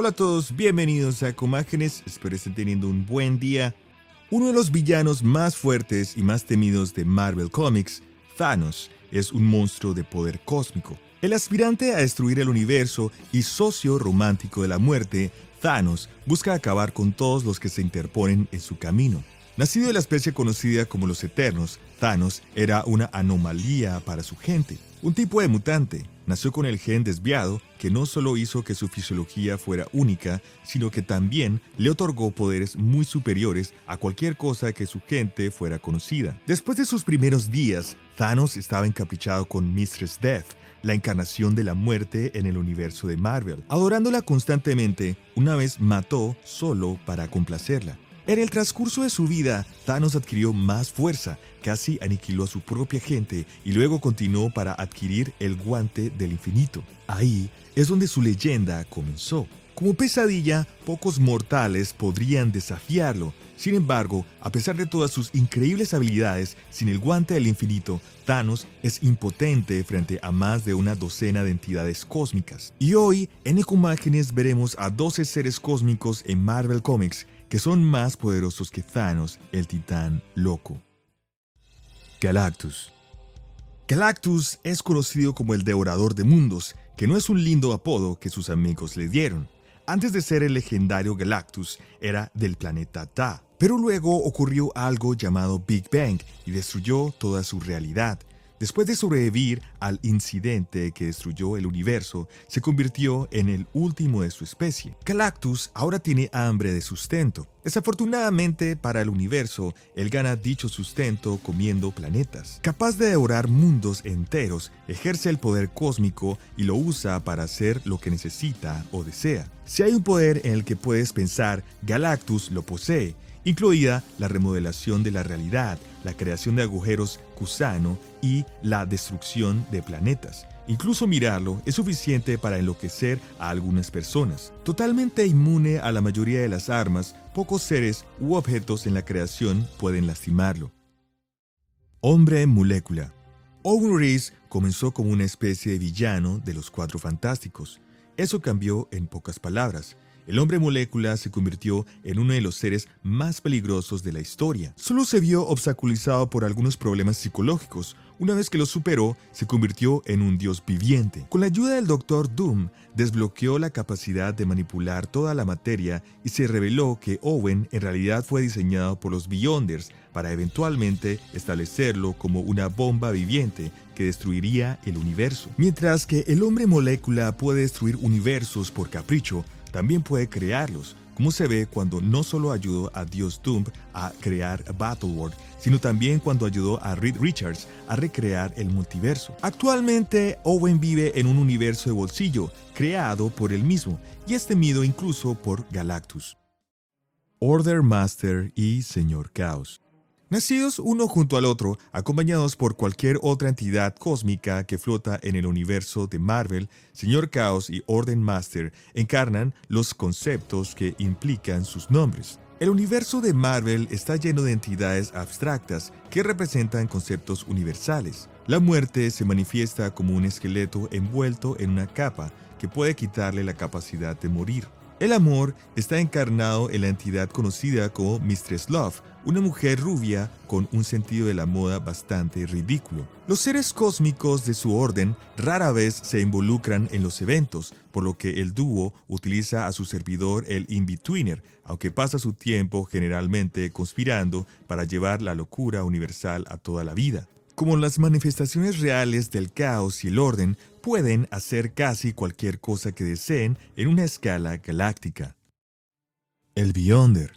Hola a todos, bienvenidos a Comágenes, espero estén teniendo un buen día. Uno de los villanos más fuertes y más temidos de Marvel Comics, Thanos, es un monstruo de poder cósmico. El aspirante a destruir el universo y socio romántico de la muerte, Thanos busca acabar con todos los que se interponen en su camino. Nacido de la especie conocida como los Eternos, Thanos era una anomalía para su gente, un tipo de mutante, nació con el gen desviado que no solo hizo que su fisiología fuera única, sino que también le otorgó poderes muy superiores a cualquier cosa que su gente fuera conocida. Después de sus primeros días, Thanos estaba encaprichado con Mistress Death, la encarnación de la muerte en el universo de Marvel. Adorándola constantemente, una vez mató solo para complacerla. En el transcurso de su vida, Thanos adquirió más fuerza, casi aniquiló a su propia gente y luego continuó para adquirir el guante del infinito. Ahí es donde su leyenda comenzó. Como pesadilla, pocos mortales podrían desafiarlo. Sin embargo, a pesar de todas sus increíbles habilidades, sin el guante del infinito, Thanos es impotente frente a más de una docena de entidades cósmicas. Y hoy, en Ecomágenes veremos a 12 seres cósmicos en Marvel Comics que son más poderosos que Thanos, el titán loco. Galactus. Galactus es conocido como el devorador de mundos, que no es un lindo apodo que sus amigos le dieron. Antes de ser el legendario Galactus, era del planeta Ta. Pero luego ocurrió algo llamado Big Bang y destruyó toda su realidad. Después de sobrevivir al incidente que destruyó el universo, se convirtió en el último de su especie. Galactus ahora tiene hambre de sustento. Desafortunadamente para el universo, él gana dicho sustento comiendo planetas. Capaz de devorar mundos enteros, ejerce el poder cósmico y lo usa para hacer lo que necesita o desea. Si hay un poder en el que puedes pensar, Galactus lo posee, incluida la remodelación de la realidad, la creación de agujeros gusano y la destrucción de planetas. Incluso mirarlo es suficiente para enloquecer a algunas personas. Totalmente inmune a la mayoría de las armas, pocos seres u objetos en la creación pueden lastimarlo. Hombre molécula. Owen Reese comenzó como una especie de villano de los Cuatro Fantásticos. Eso cambió en pocas palabras. El hombre molécula se convirtió en uno de los seres más peligrosos de la historia. Solo se vio obstaculizado por algunos problemas psicológicos. Una vez que lo superó, se convirtió en un dios viviente. Con la ayuda del Doctor Doom, desbloqueó la capacidad de manipular toda la materia y se reveló que Owen en realidad fue diseñado por los Beyonders para eventualmente establecerlo como una bomba viviente que destruiría el universo. Mientras que el hombre molécula puede destruir universos por capricho, también puede crearlos, como se ve cuando no solo ayudó a Dios Doom a crear Battleworld, sino también cuando ayudó a Reed Richards a recrear el multiverso. Actualmente, Owen vive en un universo de bolsillo, creado por él mismo, y es temido incluso por Galactus. Order Master y Señor Chaos. Nacidos uno junto al otro, acompañados por cualquier otra entidad cósmica que flota en el universo de Marvel, Señor Caos y Orden Master encarnan los conceptos que implican sus nombres. El universo de Marvel está lleno de entidades abstractas que representan conceptos universales. La muerte se manifiesta como un esqueleto envuelto en una capa que puede quitarle la capacidad de morir. El amor está encarnado en la entidad conocida como Mistress Love, una mujer rubia con un sentido de la moda bastante ridículo. Los seres cósmicos de su orden rara vez se involucran en los eventos, por lo que el dúo utiliza a su servidor el In-Betweener, aunque pasa su tiempo generalmente conspirando para llevar la locura universal a toda la vida. Como las manifestaciones reales del caos y el orden pueden hacer casi cualquier cosa que deseen en una escala galáctica. El Beyonder.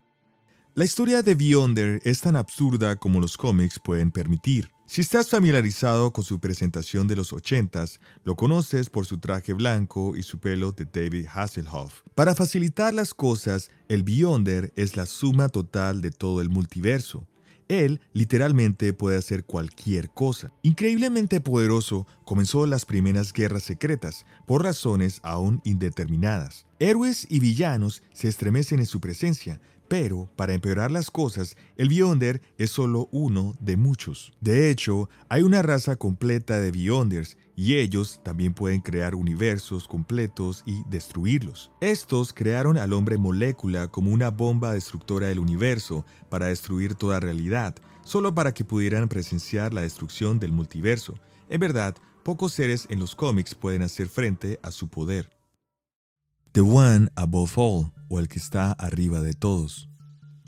La historia de Beyonder es tan absurda como los cómics pueden permitir. Si estás familiarizado con su presentación de los 80s, lo conoces por su traje blanco y su pelo de David Hasselhoff. Para facilitar las cosas, el Beyonder es la suma total de todo el multiverso. Él literalmente puede hacer cualquier cosa. Increíblemente poderoso, comenzó las primeras guerras secretas, por razones aún indeterminadas. Héroes y villanos se estremecen en su presencia, pero, para empeorar las cosas, el Beyonder es solo uno de muchos. De hecho, hay una raza completa de Beyonders y ellos también pueden crear universos completos y destruirlos. Estos crearon al hombre molécula como una bomba destructora del universo para destruir toda realidad, solo para que pudieran presenciar la destrucción del multiverso. En verdad, pocos seres en los cómics pueden hacer frente a su poder. The One Above All, o el que está arriba de todos.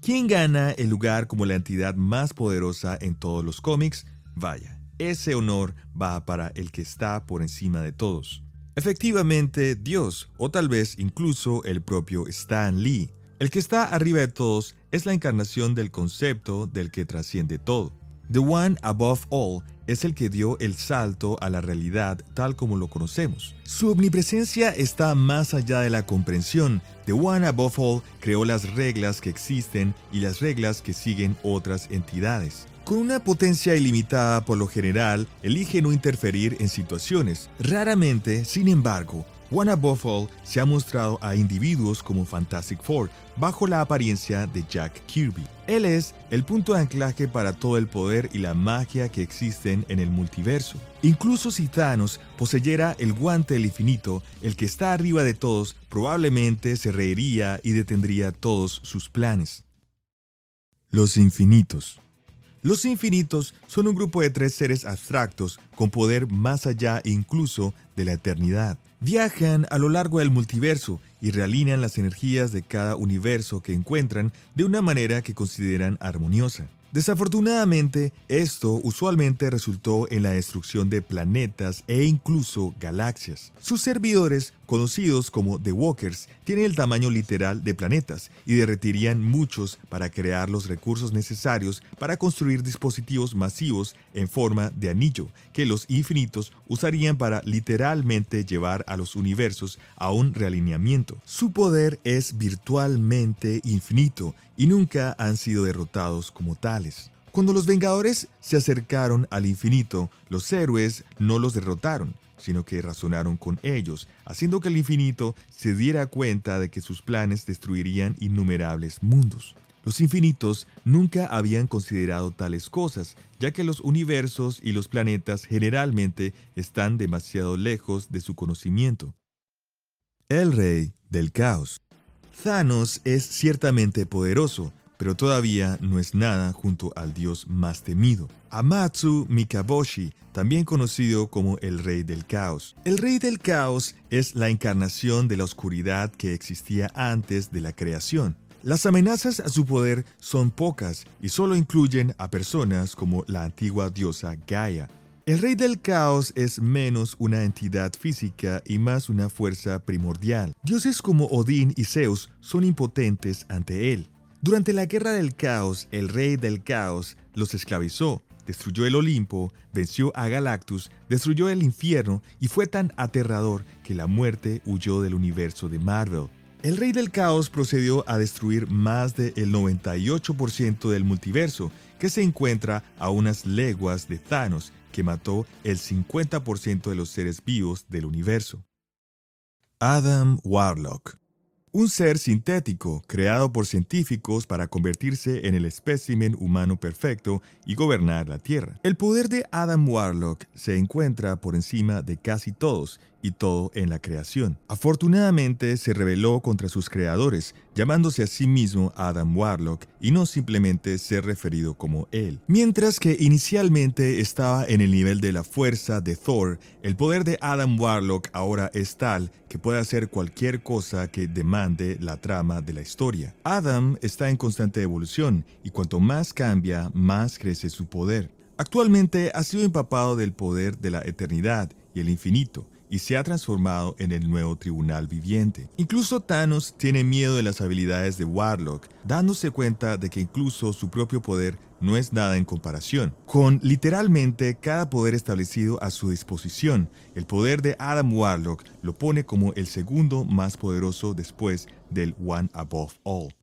¿Quién gana el lugar como la entidad más poderosa en todos los cómics? Vaya, ese honor va para el que está por encima de todos. Efectivamente, Dios, o tal vez incluso el propio Stan Lee. El que está arriba de todos es la encarnación del concepto del que trasciende todo. The One Above All es el que dio el salto a la realidad tal como lo conocemos. Su omnipresencia está más allá de la comprensión. The One Above All creó las reglas que existen y las reglas que siguen otras entidades. Con una potencia ilimitada por lo general, elige no interferir en situaciones. Raramente, sin embargo, One Above All se ha mostrado a individuos como Fantastic Four bajo la apariencia de Jack Kirby. Él es el punto de anclaje para todo el poder y la magia que existen en el multiverso. Incluso si Thanos poseyera el guante del infinito, el que está arriba de todos probablemente se reiría y detendría todos sus planes. Los infinitos. Los infinitos son un grupo de tres seres abstractos con poder más allá incluso de la eternidad. Viajan a lo largo del multiverso y realinean las energías de cada universo que encuentran de una manera que consideran armoniosa. Desafortunadamente, esto usualmente resultó en la destrucción de planetas e incluso galaxias. Sus servidores, conocidos como The Walkers, tienen el tamaño literal de planetas y derretirían muchos para crear los recursos necesarios para construir dispositivos masivos en forma de anillo, que los infinitos usarían para literalmente llevar a los universos a un realineamiento. Su poder es virtualmente infinito y nunca han sido derrotados como Cuando los Vengadores se acercaron al infinito, los héroes no los derrotaron, sino que razonaron con ellos, haciendo que el infinito se diera cuenta de que sus planes destruirían innumerables mundos. Los infinitos nunca habían considerado tales cosas, ya que los universos y los planetas generalmente están demasiado lejos de su conocimiento. El rey del caos. Thanos es ciertamente poderoso, pero todavía no es nada junto al dios más temido. Amatsu Mikaboshi, también conocido como el Rey del Caos. El Rey del Caos es la encarnación de la oscuridad que existía antes de la creación. Las amenazas a su poder son pocas y solo incluyen a personas como la antigua diosa Gaia, el rey del caos es menos una entidad física y más una fuerza primordial. Dioses como Odín y Zeus son impotentes ante él. Durante la guerra del caos, el rey del caos los esclavizó, destruyó el Olimpo, venció a Galactus, destruyó el infierno y fue tan aterrador que la muerte huyó del universo de Marvel. El rey del caos procedió a destruir más del 98% del multiverso, que se encuentra a unas leguas de Thanos que mató el 50% de los seres vivos del universo. Adam Warlock un ser sintético creado por científicos para convertirse en el espécimen humano perfecto y gobernar la Tierra. El poder de Adam Warlock se encuentra por encima de casi todos y todo en la creación. Afortunadamente se rebeló contra sus creadores, llamándose a sí mismo Adam Warlock y no simplemente ser referido como él. Mientras que inicialmente estaba en el nivel de la fuerza de Thor, el poder de Adam Warlock ahora es tal que puede hacer cualquier cosa que demande la trama de la historia. Adam está en constante evolución y cuanto más cambia, más crece su poder. Actualmente ha sido empapado del poder de la eternidad y el infinito, y se ha transformado en el nuevo tribunal viviente. Incluso Thanos tiene miedo de las habilidades de Warlock, dándose cuenta de que incluso su propio poder no es nada en comparación. Con literalmente cada poder establecido a su disposición, el poder de Adam Warlock lo pone como el segundo más poderoso después del One Above All.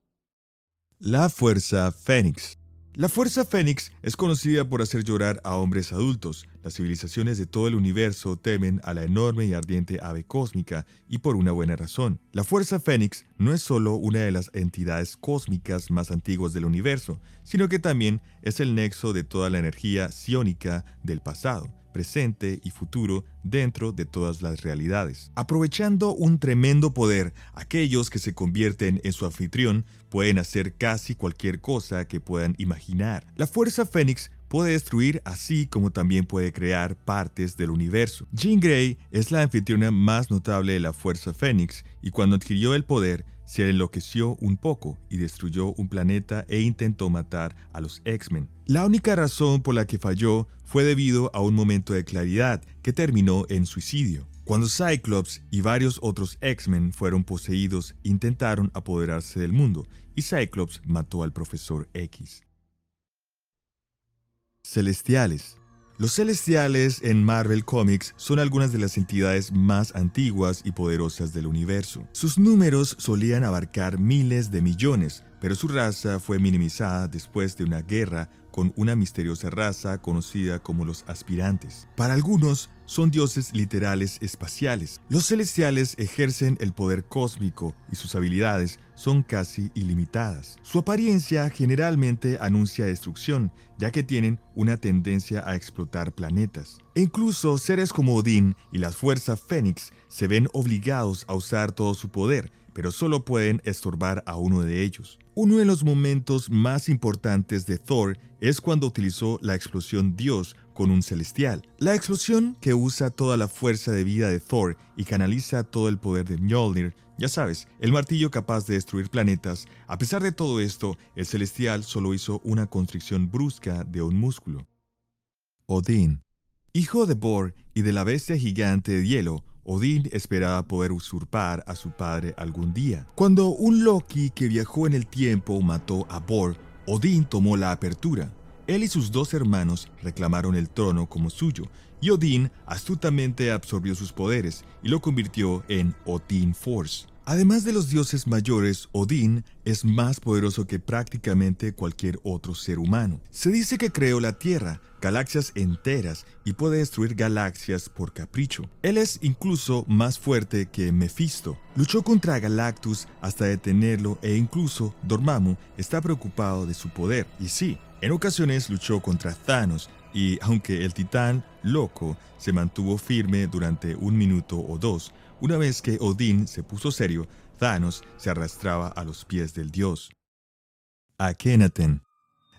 La Fuerza Fénix la Fuerza Fénix es conocida por hacer llorar a hombres adultos. Las civilizaciones de todo el universo temen a la enorme y ardiente ave cósmica, y por una buena razón. La Fuerza Fénix no es solo una de las entidades cósmicas más antiguas del universo, sino que también es el nexo de toda la energía ciónica del pasado. Presente y futuro dentro de todas las realidades. Aprovechando un tremendo poder, aquellos que se convierten en su anfitrión pueden hacer casi cualquier cosa que puedan imaginar. La Fuerza Fénix puede destruir así como también puede crear partes del universo. Jean Grey es la anfitriona más notable de la Fuerza Fénix y cuando adquirió el poder se enloqueció un poco y destruyó un planeta e intentó matar a los X-Men. La única razón por la que falló fue debido a un momento de claridad que terminó en suicidio. Cuando Cyclops y varios otros X-Men fueron poseídos, intentaron apoderarse del mundo y Cyclops mató al profesor X. Celestiales los celestiales en Marvel Comics son algunas de las entidades más antiguas y poderosas del universo. Sus números solían abarcar miles de millones, pero su raza fue minimizada después de una guerra con una misteriosa raza conocida como los aspirantes. Para algunos, son dioses literales espaciales. Los celestiales ejercen el poder cósmico y sus habilidades son casi ilimitadas. Su apariencia generalmente anuncia destrucción, ya que tienen una tendencia a explotar planetas. E incluso seres como Odín y la Fuerza Fénix se ven obligados a usar todo su poder, pero solo pueden estorbar a uno de ellos. Uno de los momentos más importantes de Thor es cuando utilizó la explosión Dios con un celestial. La explosión que usa toda la fuerza de vida de Thor y canaliza todo el poder de Mjolnir, ya sabes, el martillo capaz de destruir planetas, a pesar de todo esto, el celestial solo hizo una constricción brusca de un músculo. Odín, hijo de Bor y de la bestia gigante de hielo, Odín esperaba poder usurpar a su padre algún día. Cuando un Loki que viajó en el tiempo mató a Bor, Odín tomó la apertura. Él y sus dos hermanos reclamaron el trono como suyo, y Odín astutamente absorbió sus poderes y lo convirtió en Odín Force. Además de los dioses mayores, Odín es más poderoso que prácticamente cualquier otro ser humano. Se dice que creó la Tierra, galaxias enteras y puede destruir galaxias por capricho. Él es incluso más fuerte que Mephisto. Luchó contra Galactus hasta detenerlo e incluso Dormammu está preocupado de su poder. Y sí, en ocasiones luchó contra Thanos y aunque el titán loco se mantuvo firme durante un minuto o dos, una vez que Odín se puso serio, Thanos se arrastraba a los pies del dios. Akenaten.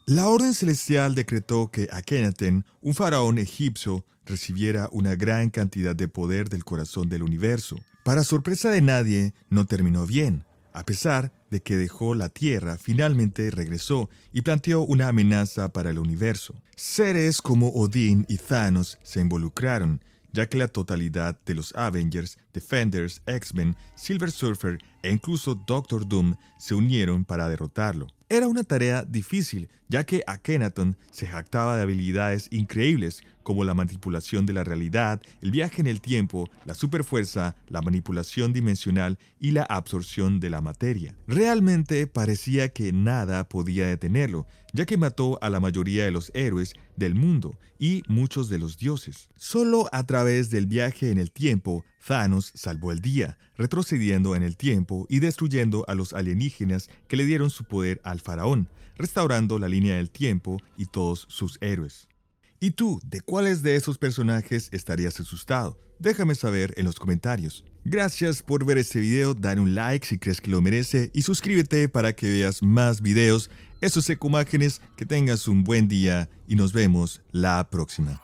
La orden celestial decretó que Akenaten, un faraón egipcio, recibiera una gran cantidad de poder del corazón del universo. Para sorpresa de nadie, no terminó bien. A pesar de que dejó la Tierra, finalmente regresó y planteó una amenaza para el universo. Seres como Odín y Thanos se involucraron ya que la totalidad de los Avengers, Defenders, X-Men, Silver Surfer e incluso Doctor Doom se unieron para derrotarlo. Era una tarea difícil, ya que Akhenaton se jactaba de habilidades increíbles como la manipulación de la realidad, el viaje en el tiempo, la superfuerza, la manipulación dimensional y la absorción de la materia. Realmente parecía que nada podía detenerlo, ya que mató a la mayoría de los héroes del mundo y muchos de los dioses. Solo a través del viaje en el tiempo, Thanos salvó el día, retrocediendo en el tiempo y destruyendo a los alienígenas que le dieron su poder al faraón, restaurando la línea del tiempo y todos sus héroes. ¿Y tú, de cuáles de esos personajes estarías asustado? Déjame saber en los comentarios. Gracias por ver este video, dale un like si crees que lo merece y suscríbete para que veas más videos. Eso es Ecomágenes, que tengas un buen día y nos vemos la próxima.